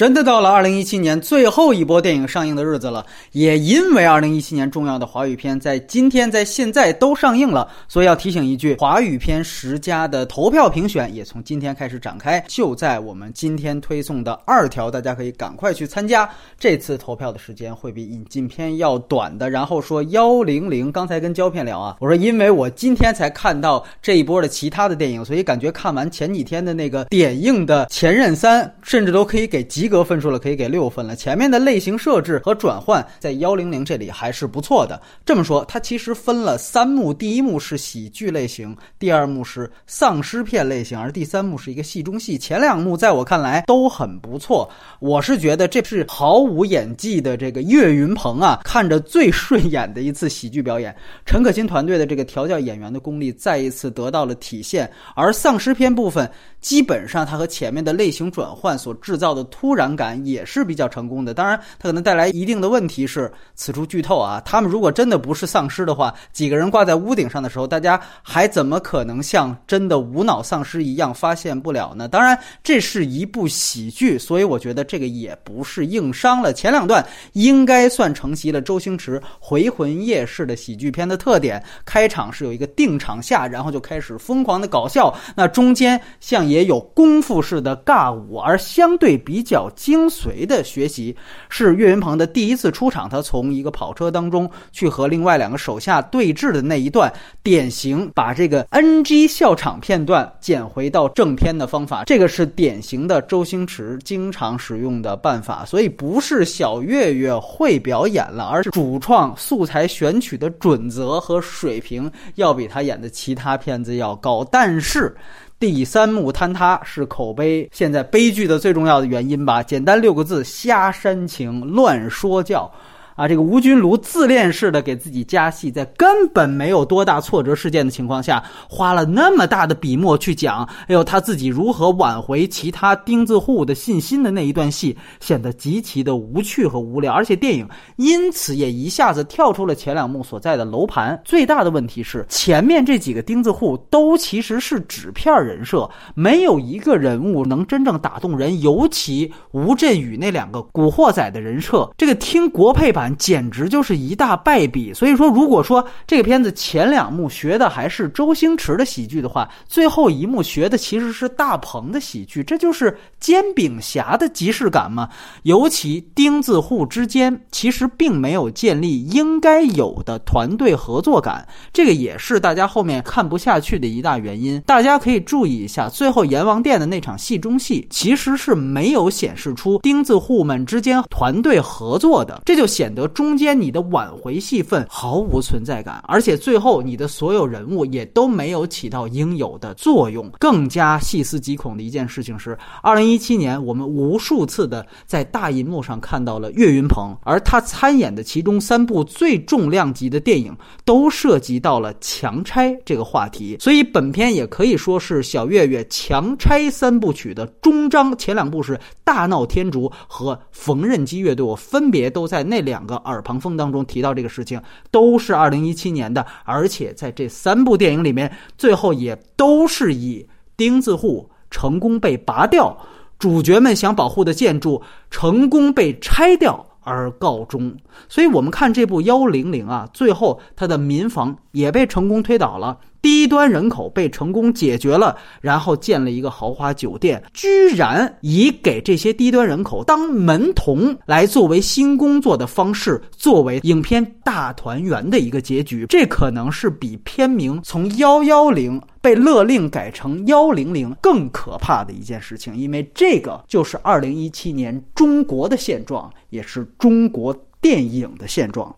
真的到了二零一七年最后一波电影上映的日子了，也因为二零一七年重要的华语片在今天在现在都上映了，所以要提醒一句，华语片十佳的投票评选也从今天开始展开，就在我们今天推送的二条，大家可以赶快去参加。这次投票的时间会比引进片要短的。然后说幺零零，刚才跟胶片聊啊，我说因为我今天才看到这一波的其他的电影，所以感觉看完前几天的那个点映的《前任三》，甚至都可以给及。格分数了，可以给六分了。前面的类型设置和转换在幺零零这里还是不错的。这么说，它其实分了三幕，第一幕是喜剧类型，第二幕是丧尸片类型，而第三幕是一个戏中戏。前两幕在我看来都很不错。我是觉得这是毫无演技的这个岳云鹏啊，看着最顺眼的一次喜剧表演。陈可辛团队的这个调教演员的功力再一次得到了体现。而丧尸片部分，基本上它和前面的类型转换所制造的突然。感也是比较成功的，当然它可能带来一定的问题是，此处剧透啊，他们如果真的不是丧尸的话，几个人挂在屋顶上的时候，大家还怎么可能像真的无脑丧尸一样发现不了呢？当然这是一部喜剧，所以我觉得这个也不是硬伤了。前两段应该算承袭了周星驰回魂夜式的喜剧片的特点，开场是有一个定场下，然后就开始疯狂的搞笑，那中间像也有功夫式的尬舞，而相对比较。精髓的学习是岳云鹏的第一次出场，他从一个跑车当中去和另外两个手下对峙的那一段，典型把这个 NG 笑场片段捡回到正片的方法，这个是典型的周星驰经常使用的办法。所以不是小岳岳会表演了，而是主创素材选取的准则和水平要比他演的其他片子要高，但是。第三幕坍塌是口碑现在悲剧的最重要的原因吧？简单六个字：瞎煽情，乱说教。啊，这个吴君如自恋式的给自己加戏，在根本没有多大挫折事件的情况下，花了那么大的笔墨去讲，哎呦，他自己如何挽回其他钉子户的信心的那一段戏，显得极其的无趣和无聊，而且电影因此也一下子跳出了前两幕所在的楼盘。最大的问题是，前面这几个钉子户都其实是纸片人设，没有一个人物能真正打动人，尤其吴镇宇那两个古惑仔的人设，这个听国配版。简直就是一大败笔。所以说，如果说这个片子前两幕学的还是周星驰的喜剧的话，最后一幕学的其实是大鹏的喜剧，这就是煎饼侠的即视感嘛。尤其钉子户之间其实并没有建立应该有的团队合作感，这个也是大家后面看不下去的一大原因。大家可以注意一下，最后阎王殿的那场戏中戏其实是没有显示出钉子户们之间团队合作的，这就显得。中间你的挽回戏份毫无存在感，而且最后你的所有人物也都没有起到应有的作用。更加细思极恐的一件事情是，二零一七年我们无数次的在大银幕上看到了岳云鹏，而他参演的其中三部最重量级的电影都涉及到了强拆这个话题，所以本片也可以说是小岳岳强拆三部曲的终章。前两部是大闹天竺和缝纫机乐队，我分别都在那两两。个耳旁风当中提到这个事情，都是二零一七年的，而且在这三部电影里面，最后也都是以钉子户成功被拔掉，主角们想保护的建筑成功被拆掉而告终。所以，我们看这部幺零零啊，最后他的民房也被成功推倒了。低端人口被成功解决了，然后建了一个豪华酒店，居然以给这些低端人口当门童来作为新工作的方式，作为影片大团圆的一个结局。这可能是比片名从幺幺零被勒令改成幺零零更可怕的一件事情，因为这个就是二零一七年中国的现状，也是中国电影的现状。